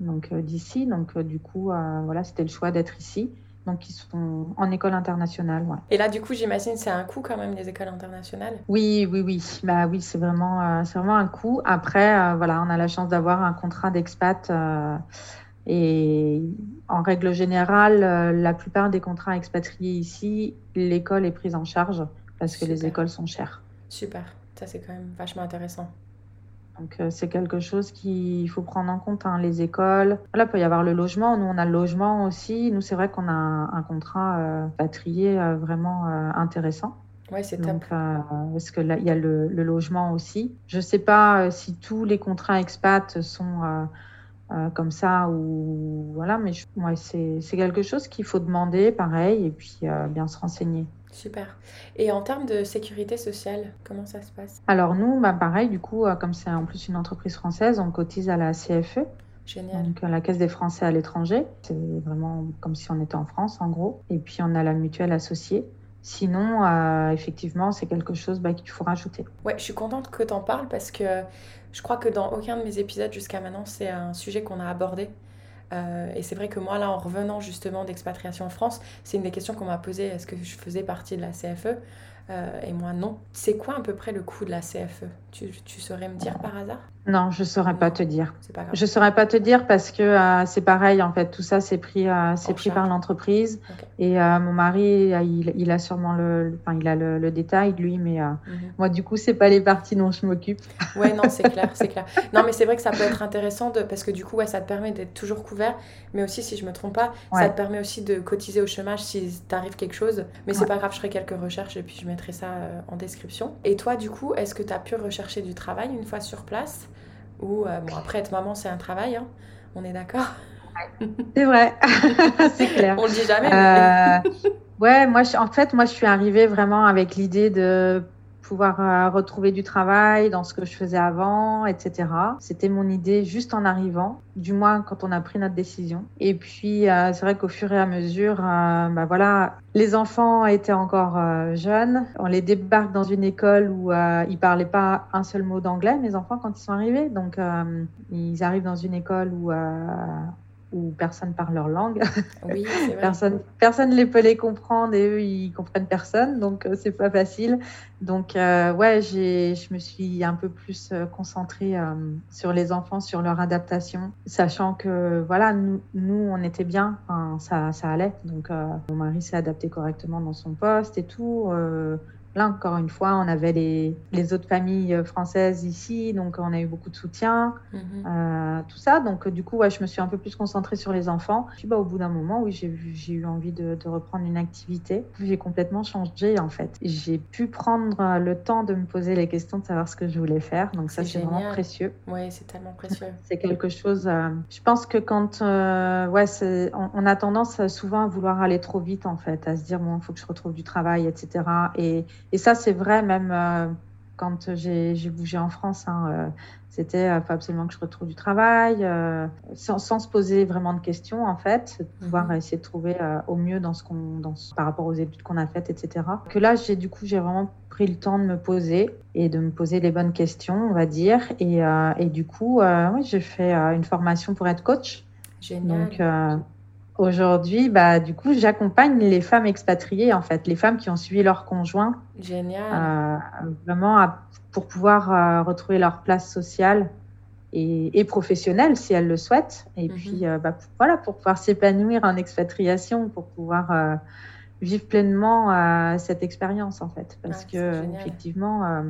Donc, euh, d'ici. Donc, euh, du coup, voilà, c'était le choix d'être ici. Donc, ils sont en école internationale. Ouais. Et là, du coup, j'imagine c'est un coût quand même, les écoles internationales? Oui, oui, oui. Bah oui, c'est vraiment, c'est vraiment un coût. Après, voilà, on a la chance d'avoir un contrat d'expat et en règle générale, euh, la plupart des contrats expatriés ici, l'école est prise en charge parce que les écoles sont chères. Super, ça c'est quand même vachement intéressant. Donc euh, c'est quelque chose qu'il faut prendre en compte, hein, les écoles. Là, il peut y avoir le logement. Nous, on a le logement aussi. Nous, c'est vrai qu'on a un, contrat euh, expatrié vraiment intéressant. Ouais, c'est top. parce que là, il y a le, logement aussi. Je ne sais pas si tous les contrats expats sont comme ça ou voilà, mais ouais, c'est quelque chose qu'il faut demander, pareil, et puis bien se renseigner. Super. Et en termes de sécurité sociale, comment ça se passe? Alors nous, bah pareil, du coup, euh, comme c'est en plus une entreprise française, on cotise à la CFE. Génial. Donc à la Caisse des Français à l'étranger. C'est vraiment comme si on était en France, en gros. Et puis on a la mutuelle associée. Sinon, euh, effectivement, c'est quelque chose bah, qu'il faut rajouter. Ouais, je suis contente que tu en parles parce que je crois que dans aucun de mes épisodes jusqu'à maintenant, c'est un sujet qu'on a abordé. Euh, et c'est vrai que moi, là, en revenant justement d'expatriation en France, c'est une des questions qu'on m'a posée est-ce que je faisais partie de la CFE euh, Et moi, non. C'est quoi à peu près le coût de la CFE tu, tu saurais me dire par hasard? Non, je saurais pas te dire. Je saurais pas te dire parce que euh, c'est pareil en fait. Tout ça c'est pris, euh, c'est pris par l'entreprise. Et euh, mon mari, il, a sûrement le, enfin il a le, détail lui, mais mhm. moi du coup c'est pas les parties dont je m'occupe. Ouais non c'est clair, c'est clair. Non mais c'est vrai que ça peut être intéressant de, parce que du coup ouais, ça te permet d'être toujours couvert, mais aussi si je me trompe pas, ça te permet aussi de cotiser au chômage si t'arrive quelque chose. Mais c'est pas grave, je ferai quelques recherches et puis je mettrai ça en description. Et toi du coup, est-ce que tu as pu rechercher du travail une fois sur place? Ou, euh, bon, après, être maman, c'est un travail, hein. on est d'accord? C'est vrai, c'est clair. On le dit jamais. Euh, ouais, moi, en fait, moi, je suis arrivée vraiment avec l'idée de pouvoir euh, retrouver du travail dans ce que je faisais avant, etc. C'était mon idée juste en arrivant, du moins quand on a pris notre décision. Et puis, euh, c'est vrai qu'au fur et à mesure, euh, bah voilà, les enfants étaient encore jeunes. On les débarque dans une école où ils parlaient pas un seul mot d'anglais, mes enfants, quand ils sont arrivés. Donc, ils arrivent dans une école où où personne parle leur langue. Oui, personne, personne les peut les comprendre et eux ils comprennent personne, donc euh, c'est pas facile. Donc euh, ouais, j'ai, je me suis un peu plus euh, concentrée sur les enfants, sur leur adaptation, sachant que voilà, nous, nous on était bien, ça, ça allait. Donc mon mari s'est adapté correctement dans son poste et tout. Là, encore une fois, on avait les, les, autres familles euh, françaises ici, donc on a eu beaucoup de soutien, mhm. euh, tout ça. Donc, du coup, ouais, je me suis un peu plus concentrée sur les enfants. Puis, bah, au bout d'un moment, oui, j'ai eu envie de, de, reprendre une activité. J'ai complètement changé, en fait. J'ai pu prendre euh, le temps de me poser les questions, de savoir ce que je voulais faire. Donc, ça, c'est vraiment précieux. Oui, c'est tellement précieux. c'est quelque chose. je pense que quand. ouais, on, on, a tendance souvent à vouloir aller trop vite, en fait, à se dire, bon, il faut que je retrouve du travail, etc. Et et ça, c'est vrai même euh, quand j'ai bougé en France. Hein, euh, c'était faut absolument que je retrouve du travail, euh, sans, sans, se poser vraiment de questions en fait, de pouvoir mhm. essayer de trouver au mieux dans ce qu'on, par rapport aux études qu'on a faites, etc. Que là, j'ai du coup, j'ai vraiment pris le temps de me poser et de me poser les bonnes questions, on va dire. Et, et du coup, oui, j'ai fait une formation pour être coach. Génial. Donc, Aujourd'hui, bah, du coup, j'accompagne les femmes expatriées, en fait, les femmes qui ont suivi leur conjoint. Génial. Euh, vraiment pour pouvoir euh, retrouver leur place sociale et, professionnelle, si elles le souhaitent. Et mhm. puis, euh, bah, voilà, pour pouvoir s'épanouir en expatriation, pour pouvoir vivre pleinement cette expérience, en fait. Parce ah, que, effectivement,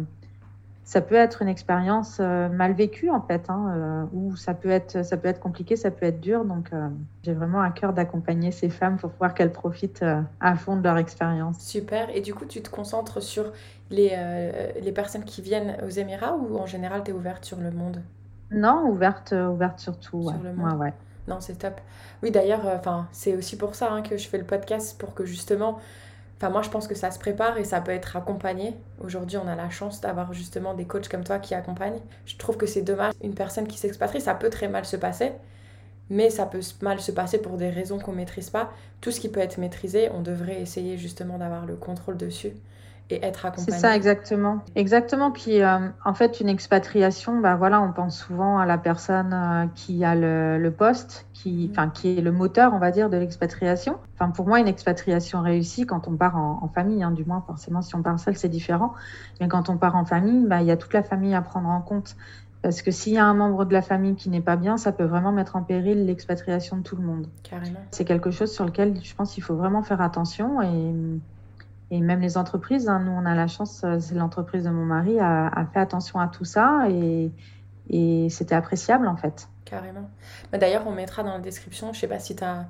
ça peut être une expérience euh, mal vécue en fait, hein, euh, ou ça peut être ça peut être compliqué, ça peut être dur. Donc euh, j'ai vraiment à cœur d'accompagner ces femmes pour pouvoir qu'elles profitent à fond de leur expérience. Super. Et du coup, tu te concentres sur les, les personnes qui viennent aux Émirats ou en général tu es ouverte sur le monde? Non, ouverte ouverte sur tout. Sur le monde. Ouais, Non, c'est top. Oui, d'ailleurs, enfin, c'est aussi pour ça hein, que je fais le podcast pour que justement Enfin, moi, je pense que ça se prépare et ça peut être accompagné. Aujourd'hui, on a la chance d'avoir justement des coachs comme toi qui accompagnent. Je trouve que c'est dommage. Une personne qui s'expatrie, ça peut très mal se passer, mais ça peut mal se passer pour des raisons qu'on maîtrise pas. Tout ce qui peut être maîtrisé, on devrait essayer justement d'avoir le contrôle dessus et être accompagné. C'est ça, exactement. Exactement. Puis, euh, en fait, une expatriation, bah, voilà, on pense souvent à la personne euh, qui a le, le poste, qui, qui est le moteur, on va dire, de l'expatriation. Enfin, pour moi, une expatriation réussie, quand on part en, en famille, hein, du moins, forcément, si on part seul, c'est différent. Mais quand on part en famille, bah, il y a toute la famille à prendre en compte. Parce que s'il y a un membre de la famille qui n'est pas bien, ça peut vraiment mettre en péril l'expatriation de tout le monde. Carrément. C'est quelque chose sur lequel je pense qu'il faut vraiment faire attention et et même les entreprises, hein, nous on a la chance, euh, c'est l'entreprise de mon mari a, a, fait attention à tout ça et, et c'était appréciable en fait. Carrément. Bah, D'ailleurs, on mettra dans la description, je sais pas si tu as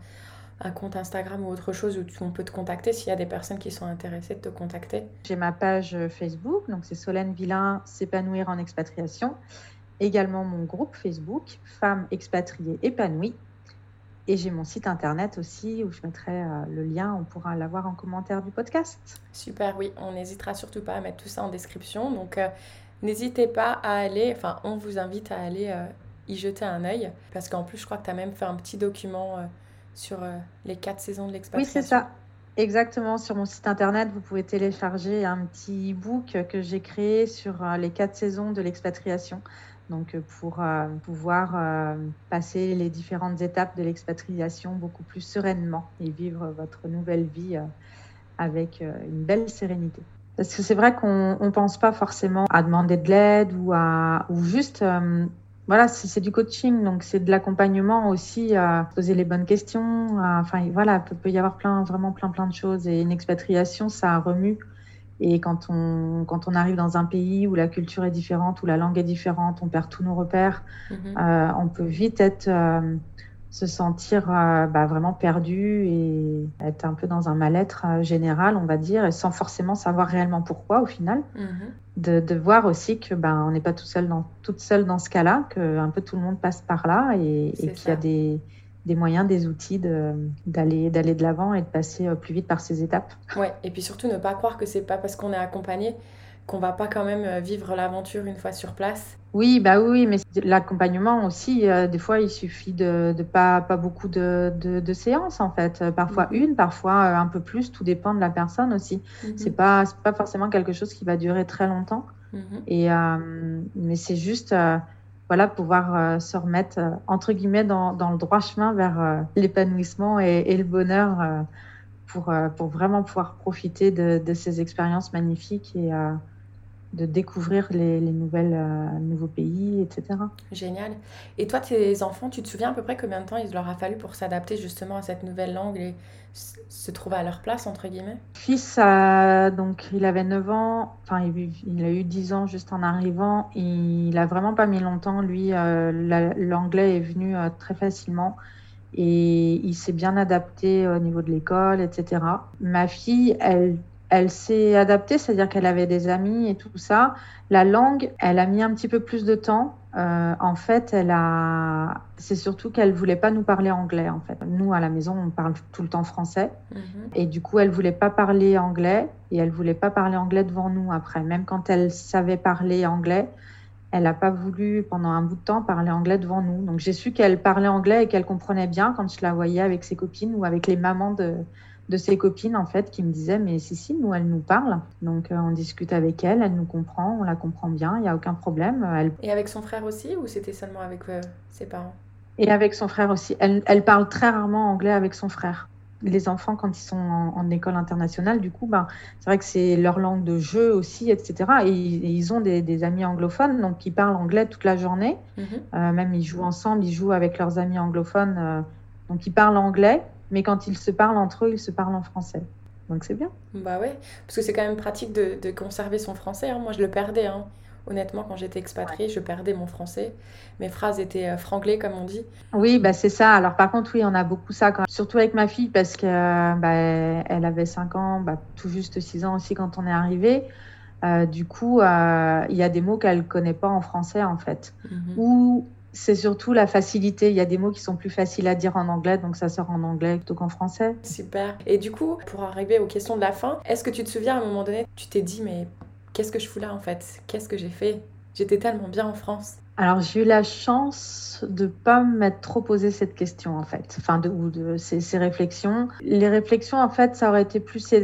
un compte Instagram ou autre chose où on peut te contacter s'il y a des personnes qui sont intéressées de te contacter J'ai ma page Facebook, donc c'est Solène Villain, s'épanouir en expatriation. Également mon groupe Facebook, Femmes expatriées épanouies. Et j'ai mon site internet aussi où je mettrai euh, le lien, on pourra l'avoir en commentaire du podcast. Super, oui, on n'hésitera surtout pas à mettre tout ça en description. Donc euh, n'hésitez pas à aller, enfin on vous invite à aller euh, y jeter un œil. Parce qu'en plus, je crois que tu as même fait un petit document sur les quatre saisons de l'expatriation. Oui, c'est ça. Exactement, sur mon site internet, vous pouvez télécharger un petit e-book que j'ai créé sur les quatre saisons de l'expatriation. Donc, euh, pour euh, pouvoir euh, passer les différentes étapes de l'expatriation beaucoup plus sereinement et vivre votre nouvelle vie avec une belle sérénité. Parce que c'est vrai qu'on ne pense pas forcément à demander de l'aide ou, ou juste voilà, c'est du coaching, donc c'est de l'accompagnement aussi à poser les bonnes questions. enfin, voilà, il peut y avoir plein, vraiment plein, plein de choses. Et une expatriation, ça remue et quand on, quand on arrive dans un pays où la culture est différente, où la langue est différente, on perd tous nos repères, mhm. euh, on peut vite être, euh, se sentir euh, bah, vraiment perdu et être un peu dans un mal-être général, on va dire, et sans forcément savoir réellement pourquoi au final. Mhm. De, de, voir aussi que ben on n'est pas tout seul dans, toute seule dans ce cas-là, que un peu tout le monde passe par là et, et qu'il y a des des moyens, des outils d'aller d'aller de l'avant et de passer euh, plus vite par ces étapes. Ouais, et puis surtout ne pas croire que c'est pas parce qu'on est accompagné qu'on va pas quand même euh, vivre l'aventure une fois sur place. Oui, bah oui, mais l'accompagnement aussi, euh, des fois il suffit de, de pas, pas beaucoup de, de, séances en fait. Parfois mhm. une, parfois un peu plus, tout dépend de la personne aussi. Mhm. C'est pas, pas forcément quelque chose qui va durer très longtemps. Mhm. Et, mais c'est juste voilà, pouvoir euh, se remettre, euh, entre guillemets, dans, le droit chemin vers euh, l'épanouissement et, le bonheur pour, pour vraiment pouvoir profiter de, de ces expériences magnifiques et de découvrir les, les nouvelles, nouveaux pays, etc. Génial. Et toi, tes enfants, tu te souviens à peu près combien de temps il leur a fallu pour s'adapter justement à cette nouvelle langue et se trouver à leur place, entre guillemets? Fils, donc, il avait 9 ans, enfin, il, il, a eu 10 ans juste en arrivant. Il a vraiment pas mis longtemps. Lui, euh, l'anglais est venu euh, très facilement et il s'est bien adapté au niveau de l'école, etc. Ma fille, elle elle s'est adaptée, c'est-à-dire qu'elle avait des amis et tout ça. La langue, elle a mis un petit peu plus de temps. Euh, en fait, elle a. C'est surtout qu'elle voulait pas nous parler anglais. En fait, nous à la maison, on parle tout le temps français, mhm. et du coup, elle voulait pas parler anglais et elle voulait pas parler anglais devant nous après. Même quand elle savait parler anglais, elle n'a pas voulu pendant un bout de temps parler anglais devant nous. Donc j'ai su qu'elle parlait anglais et qu'elle comprenait bien quand je la voyais avec ses copines ou avec les mamans de de ses copines en fait qui me disaient mais si si nous elle nous parle. Donc euh, on discute avec elle elle nous comprend on la comprend bien il y a aucun problème. Elle... et avec son frère aussi ou c'était seulement avec euh, ses parents? Et avec son frère aussi. Elle, elle, parle très rarement anglais avec son frère. Les enfants quand ils sont en, école internationale du coup ben c'est vrai que c'est leur langue de jeu aussi etc et, ils ont des, amis anglophones donc ils parlent anglais toute la journée. Mhm. euh, même ils jouent ensemble ils jouent avec leurs amis anglophones donc ils parlent anglais mais quand ils se parlent entre eux, ils se parlent en français. Donc c'est bien. Bah ouais, parce que c'est quand même pratique de, de conserver son français. Hein. Moi, je le perdais. Hein. Honnêtement, quand j'étais expatriée, je perdais mon français. Mes phrases étaient euh, franglées, comme on dit. Oui, bah c'est ça. Alors par contre, oui, on a beaucoup ça, quand... surtout avec ma fille, parce qu'elle bah, elle avait 5 ans, bah, tout juste 6 ans aussi quand on est arrivé. Euh, du coup, euh, il y a des mots qu'elle ne connaît pas en français, en fait. Mhm. Ou c'est surtout la facilité. Il y a des mots qui sont plus faciles à dire en anglais, donc ça sort en anglais plutôt qu'en français. Super. Et du coup, pour arriver aux questions de la fin, est-ce que tu te souviens à un moment donné, tu t'es dit, mais qu'est-ce que je fous là en fait? Qu'est-ce que j'ai fait? J'étais tellement bien en France. Alors j'ai eu la chance de pas m'être trop posé cette question en fait, enfin de, ou de ces, ces, réflexions. Les réflexions en fait, ça aurait été plus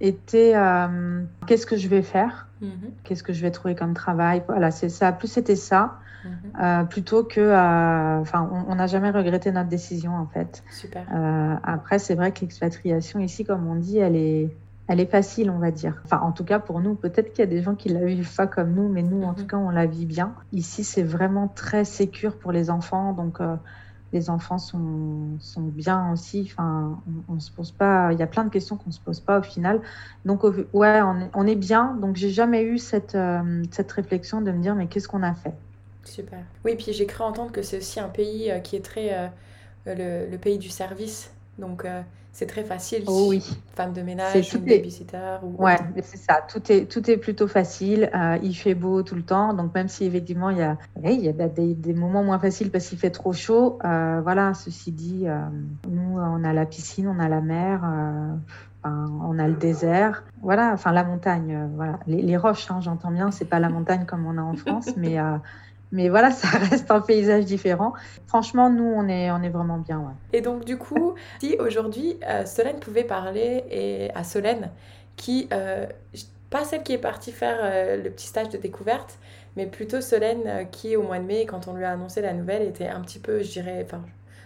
été euh, qu'est-ce que je vais faire, mhm. qu'est-ce que je vais trouver comme travail? Voilà, c'est ça. Plus c'était ça. Mhm. Euh, plutôt que, euh, enfin, on n'a jamais regretté notre décision en fait. Super. Euh, après, c'est vrai que l'expatriation ici, comme on dit, elle est, elle est facile, on va dire. Enfin, en tout cas pour nous, peut-être qu'il y a des gens qui la vivent pas comme nous, mais nous, en mhm. tout cas, on la vit bien. Ici, c'est vraiment très sécure pour les enfants, donc les enfants sont, sont bien aussi. Enfin, on, on, se pose pas. Il y a plein de questions qu'on se pose pas au final. Donc, ouais, on est, on est bien. Donc, j'ai jamais eu cette, cette réflexion de me dire, mais qu'est-ce qu'on a fait? Super. Oui, puis j'ai cru entendre que c'est aussi un pays euh, qui est très. Euh, le, le, pays du service. Donc, euh, c'est très facile. Oh oui. Femme de ménage, une babysitter. Ou ouais, c'est ça. Tout est, tout est plutôt facile. Euh, il fait beau tout le temps. Donc, même si effectivement, il y a, il y a des, des, moments moins faciles parce qu'il fait trop chaud. Euh, voilà, ceci dit, nous, on a la piscine, on a la mer. on a le désert, voilà, enfin la montagne, voilà, les, les roches, hein, j'entends bien, c'est pas la montagne comme on a en France, mais mais voilà, ça reste un paysage différent. Franchement, nous, on est, on est vraiment bien. Ouais. Et donc, du coup, si aujourd'hui, euh, Solène pouvait parler et à Solène, qui, euh, pas celle qui est partie faire euh, le petit stage de découverte, mais plutôt Solène qui, au mois de mai, quand on lui a annoncé la nouvelle, était un petit peu, je dirais, enfin,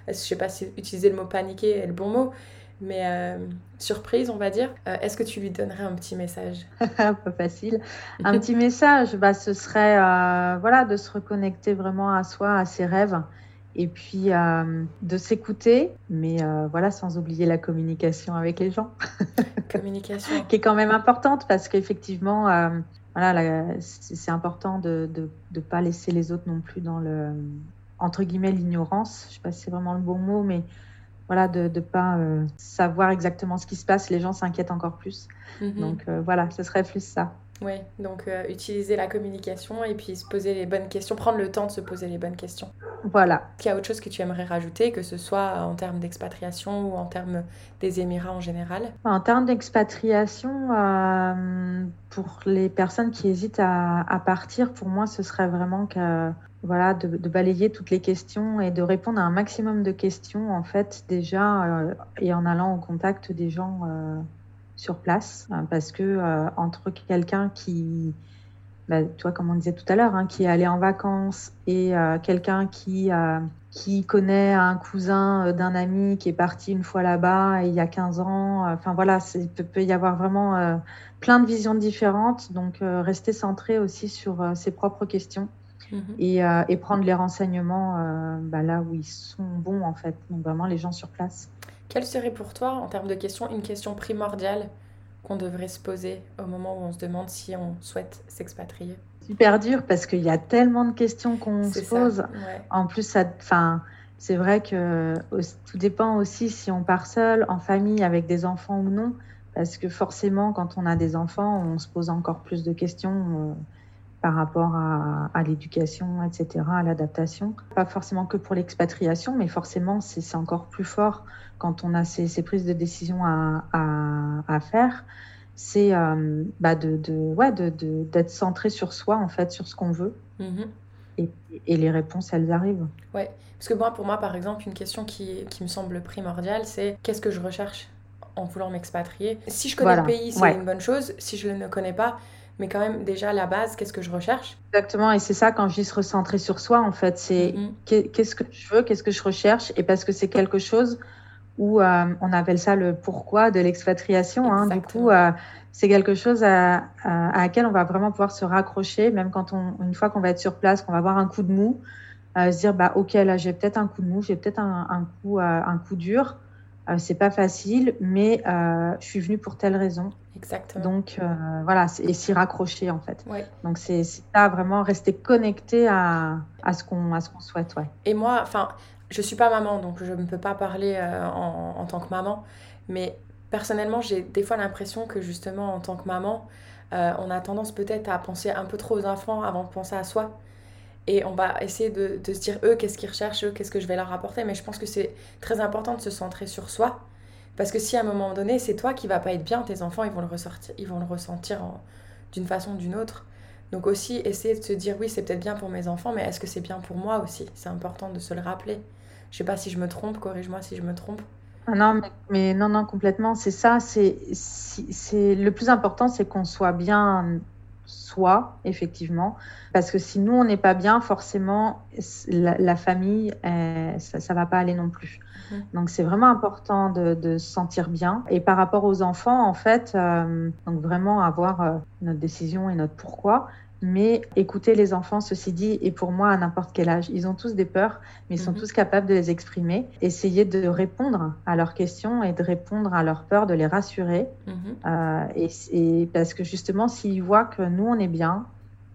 je sais pas si utiliser le mot paniqué est le bon mot, mais euh, surprise, on va dire. Euh, est-ce que tu lui donnerais un petit message? Pas facile. Un petit message, bah, ce serait euh, voilà, de se reconnecter vraiment à soi, à ses rêves, et puis de s'écouter, mais voilà, sans oublier la communication avec les gens. communication. Qui est quand même importante parce qu'effectivement, voilà, c'est important de ne pas laisser les autres non plus dans le, entre guillemets, l'ignorance. Je ne sais pas si c'est vraiment le bon mot, mais voilà, de ne pas euh, savoir exactement ce qui se passe, les gens s'inquiètent encore plus. Mhm. Donc euh, voilà, ce serait plus ça. Oui, donc euh, utiliser la communication et puis se poser les bonnes questions, prendre le temps de se poser les bonnes questions. Voilà. Est-ce qu'il y a autre chose que tu aimerais rajouter, que ce soit en termes d'expatriation ou en termes des Émirats en général? En termes d'expatriation, pour les personnes qui hésitent à, à, partir, pour moi, ce serait vraiment que voilà, de, balayer toutes les questions et de répondre à un maximum de questions, en fait, déjà, euh, et en allant au contact des gens euh, sur place. Hein, parce que euh, entre quelqu'un qui, bah, toi, comme on disait tout à l'heure, hein, qui est allé en vacances et quelqu'un qui, qui connaît un cousin d'un ami qui est parti une fois là-bas il y a 15 ans, enfin voilà, il peut, peut, y avoir vraiment plein de visions différentes. Donc, rester centré aussi sur ses propres questions Mhm. Euh, et, prendre les renseignements euh, bah, là où ils sont bons, en fait. Donc, vraiment, les gens sur place. Quelle serait pour toi, en termes de questions, une question primordiale qu'on devrait se poser au moment où on se demande si on souhaite s'expatrier? Super dur parce qu'il y a tellement de questions qu'on se pose. En plus, ça, c'est vrai que tout dépend aussi si on part seul, en famille, avec des enfants ou non. Parce que forcément, quand on a des enfants, on se pose encore plus de questions. Euh, par rapport à, à l'éducation, etc., à l'adaptation. Pas forcément que pour l'expatriation, mais forcément, c'est encore plus fort quand on a ces, ces prises de décision à, à, à faire. C'est euh, bah de, de, ouais, d'être de, de, centré sur soi, en fait, sur ce qu'on veut. Mm-hmm. Et, et, les réponses, elles arrivent. Ouais, parce que moi, pour moi, par exemple, une question qui, qui me semble primordiale, c'est qu'est-ce que je recherche en voulant m'expatrier? Si je connais le pays, c'est une bonne chose. Si je ne le connais pas, mais quand même déjà à la base, qu'est-ce que je recherche? Exactement, et c'est ça quand je dis se recentrer sur soi, en fait, c'est mm-hmm. qu'est-ce que je veux, qu'est-ce que je recherche, et parce que c'est quelque chose où euh, on appelle ça le pourquoi de l'expatriation. Hein, du coup, euh, c'est quelque chose à, à, laquelle on va vraiment pouvoir se raccrocher, même quand on, une fois qu'on va être sur place, qu'on va avoir un coup de mou, euh, se dire bah ok là j'ai peut-être un coup de mou, j'ai peut-être un, un, coup un coup dur. Euh, c'est pas facile, mais euh, je suis venue pour telle raison. Exactement. Donc euh, voilà, et s'y raccrocher en fait. Donc c'est ça vraiment rester connecté à, à ce qu'on qu'on souhaite. Ouais. Et moi, enfin, je suis pas maman, donc je ne peux pas parler en, en, tant que maman, mais personnellement, j'ai des fois l'impression que justement en tant que maman, on a tendance peut-être à penser un peu trop aux enfants avant de penser à soi. Et on va essayer de, se dire, eux, qu'est-ce qu'ils recherchent, eux, qu'est-ce que je vais leur apporter. Mais je pense que c'est très important de se centrer sur soi. Parce que si à un moment donné, c'est toi qui vas pas être bien, tes enfants, ils vont le, ressortir, ils vont le ressentir d'une façon ou d'une autre. Donc aussi, essayer de se dire, oui, c'est peut-être bien pour mes enfants, mais est-ce que c'est bien pour moi aussi? C'est important de se le rappeler. Je sais pas si je me trompe, corrige-moi si je me trompe. Ah non, mais, non, non, complètement. C'est ça. C'est le plus important, c'est qu'on soit bien soi, effectivement. Parce que si nous, on n'est pas bien, forcément, la, famille, euh, ça ne va pas aller non plus. Mhm. Donc, c'est vraiment important de, de, se sentir bien. Et par rapport aux enfants, en fait, euh, donc vraiment avoir euh, notre décision et notre pourquoi. Mais écouter les enfants, ceci dit, et pour moi, à n'importe quel âge, ils ont tous des peurs, mais ils sont mhm. tous capables de les exprimer. Essayer de répondre à leurs questions et de répondre à leurs peurs, de les rassurer. Mhm. Euh, et, et, parce que justement, s'ils voient que nous, on est bien,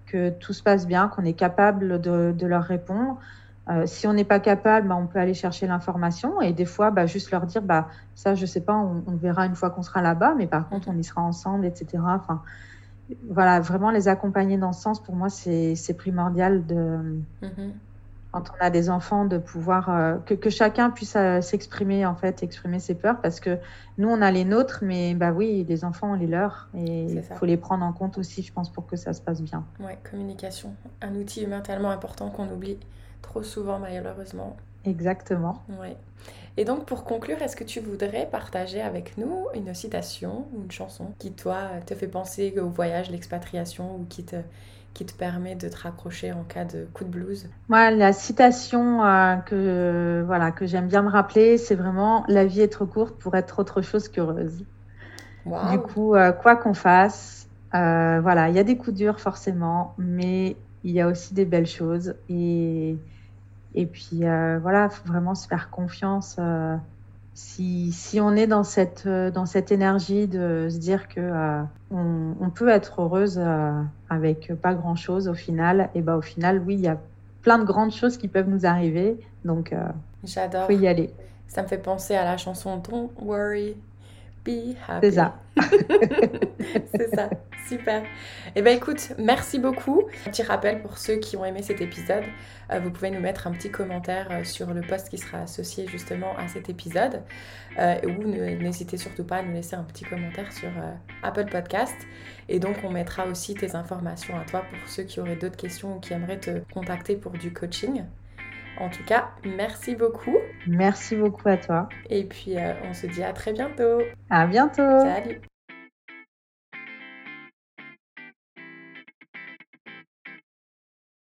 que tout se passe bien, qu'on est capable de, de leur répondre, Euh, si on n'est pas capable, bah, on peut aller chercher l'information et des fois, bah, juste leur dire, bah, ça, je sais pas, on, verra une fois qu'on sera là-bas, mais par contre, on y sera ensemble, etc. Enfin, voilà, vraiment les accompagner dans ce sens, pour moi, c'est primordial de, mm-hmm quand on a des enfants, de pouvoir euh, que, que, chacun puisse euh, s'exprimer en fait, exprimer ses peurs, parce que nous on a les nôtres, mais bah oui, les enfants ont les leurs et il faut les prendre en compte aussi, je pense, pour que ça se passe bien. Ouais, communication, un outil humain tellement important qu'on oublie trop souvent malheureusement. Exactement. Ouais. Et donc pour conclure, est-ce que tu voudrais partager avec nous une citation ou une chanson qui toi te fait penser au voyage, l'expatriation ou qui te qui te permet de te raccrocher en cas de coup de blues? Moi, la citation euh, que, voilà, que j'aime bien me rappeler, c'est vraiment La vie est trop courte pour être autre chose qu'heureuse. Du coup, euh, quoi qu'on fasse, euh, voilà, il y a des coups durs forcément, mais il y a aussi des belles choses. Et, et puis, voilà, faut vraiment se faire confiance si, si, on est dans cette, euh, dans cette énergie de se dire que euh, on, peut être heureuse euh, avec pas grand chose au final, et ben au final, oui, il y a plein de grandes choses qui peuvent nous arriver. Donc, j'adore. Faut y aller. Ça me fait penser à la chanson Don't Worry, Be happy. C'est ça. c'est ça. Super. Eh bien, écoute, merci beaucoup. Un petit rappel pour ceux qui ont aimé cet épisode. Euh, vous pouvez nous mettre un petit commentaire euh, sur le post qui sera associé justement à cet épisode. Euh, ou n'hésitez surtout pas à nous laisser un petit commentaire sur Apple Podcast. Et donc, on mettra aussi tes informations à toi pour ceux qui auraient d'autres questions ou qui aimeraient te contacter pour du coaching. En tout cas, merci beaucoup. Merci beaucoup à toi. Et puis, euh, on se dit à très bientôt. À bientôt. Salut.